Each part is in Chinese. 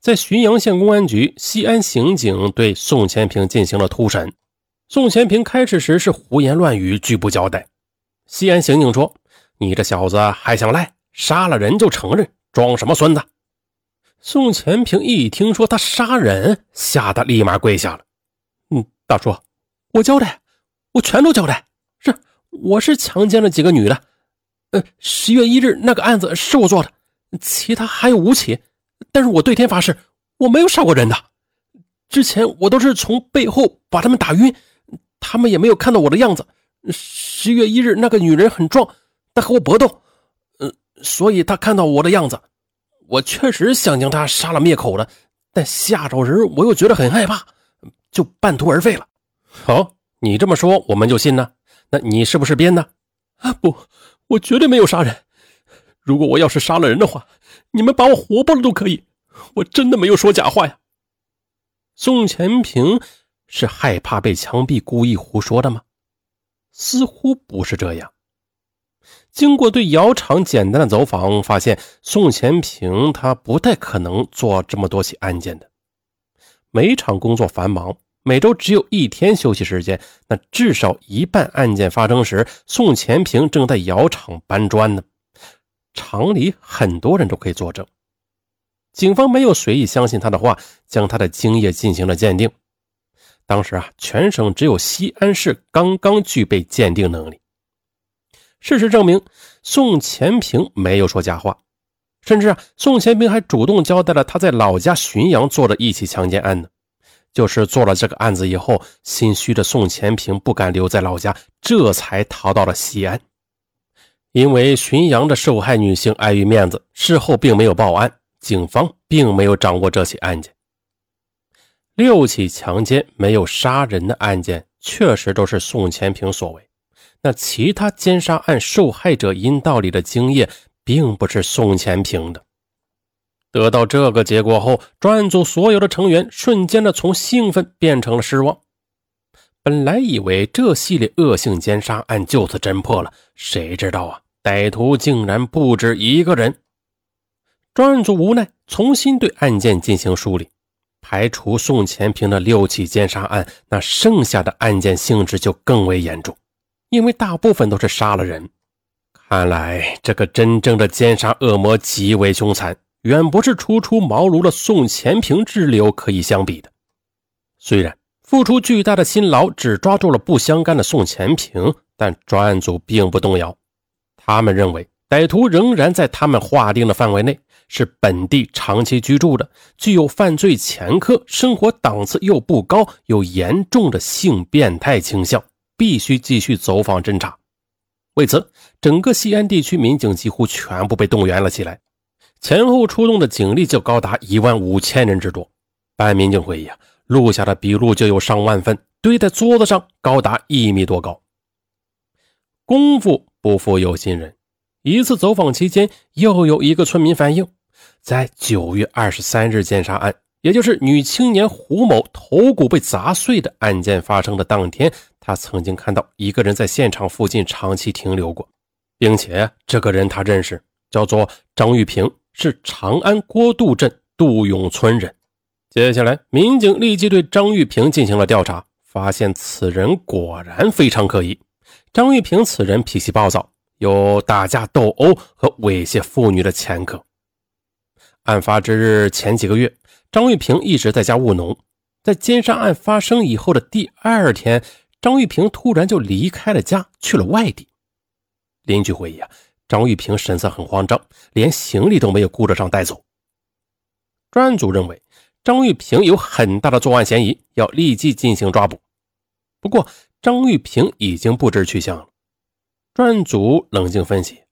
在旬阳县公安局西安刑警对宋前平进行了突审。宋前平开始时是胡言乱语，拒不交代。西安刑警说：“你这小子还想赖？杀了人就承认，装什么孙子？”宋前平一听说他杀人，吓得立马跪下了。“嗯，大叔，我交代，我全都交代。是，我是强奸了几个女的。呃，十月一日那个案子是我做的，其他还有五起。但是我对天发誓，我没有杀过人的。之前我都是从背后把他们打晕，他们也没有看到我的样子。十月一日那个女人很壮，她和我搏斗，嗯，所以她看到我的样子。”我确实想将他杀了灭口的，但吓着人，我又觉得很害怕，就半途而废了。好，你这么说，我们就信了。那你是不是编的？啊，不，我绝对没有杀人。如果我要是杀了人的话，你们把我活剥了都可以。我真的没有说假话呀。宋前平是害怕被枪毙，故意胡说的吗？似乎不是这样。经过对窑厂简单的走访，发现宋前平他不太可能做这么多起案件的。每场工作繁忙，每周只有一天休息时间，那至少一半案件发生时，宋前平正在窑厂搬砖呢。厂里很多人都可以作证。警方没有随意相信他的话，将他的精液进行了鉴定。当时啊，全省只有西安市刚刚具备鉴定能力。事实证明，宋前平没有说假话，甚至啊，宋前平还主动交代了他在老家浔阳做的一起强奸案呢。就是做了这个案子以后，心虚的宋前平不敢留在老家，这才逃到了西安。因为浔阳的受害女性碍于面子，事后并没有报案，警方并没有掌握这起案件。六起强奸没有杀人的案件，确实都是宋前平所为。那其他奸杀案受害者阴道里的精液，并不是宋前平的。得到这个结果后，专案组所有的成员瞬间的从兴奋变成了失望。本来以为这系列恶性奸杀案就此侦破了，谁知道啊，歹徒竟然不止一个人。专案组无奈，重新对案件进行梳理，排除宋前平的六起奸杀案，那剩下的案件性质就更为严重。因为大部分都是杀了人，看来这个真正的奸杀恶魔极为凶残，远不是初出茅庐的宋前平之流可以相比的。虽然付出巨大的辛劳，只抓住了不相干的宋前平，但专案组并不动摇。他们认为歹徒仍然在他们划定的范围内，是本地长期居住的，具有犯罪前科，生活档次又不高，有严重的性变态倾向。必须继续走访侦查。为此，整个西安地区民警几乎全部被动员了起来，前后出动的警力就高达一万五千人之多。办案民警会议啊，录下的笔录就有上万份，堆在桌子上，高达一米多高。功夫不负有心人，一次走访期间，又有一个村民反映，在九月二十三日奸杀案。也就是女青年胡某头骨被砸碎的案件发生的当天，他曾经看到一个人在现场附近长期停留过，并且这个人他认识，叫做张玉平，是长安郭渡镇杜永村人。接下来，民警立即对张玉平进行了调查，发现此人果然非常可疑。张玉平此人脾气暴躁，有打架斗殴和猥亵妇女的前科。案发之日前几个月。张玉平一直在家务农，在奸杀案发生以后的第二天，张玉平突然就离开了家，去了外地。邻居回忆啊，张玉平神色很慌张，连行李都没有顾得上带走。专案组认为张玉平有很大的作案嫌疑，要立即进行抓捕。不过，张玉平已经不知去向了。专案组冷静分析，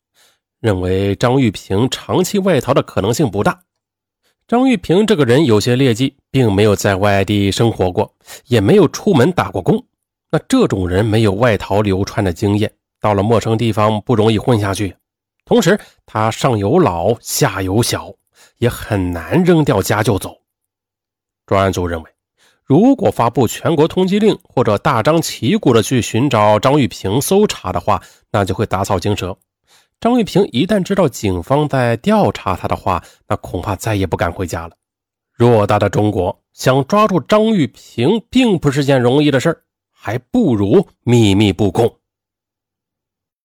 认为张玉平长期外逃的可能性不大。张玉平这个人有些劣迹，并没有在外地生活过，也没有出门打过工。那这种人没有外逃流窜的经验，到了陌生地方不容易混下去。同时，他上有老下有小，也很难扔掉家就走。专案组认为，如果发布全国通缉令，或者大张旗鼓的去寻找张玉平搜查的话，那就会打草惊蛇。张玉平一旦知道警方在调查他的话，那恐怕再也不敢回家了。偌大的中国，想抓住张玉平并不是件容易的事儿，还不如秘密布控。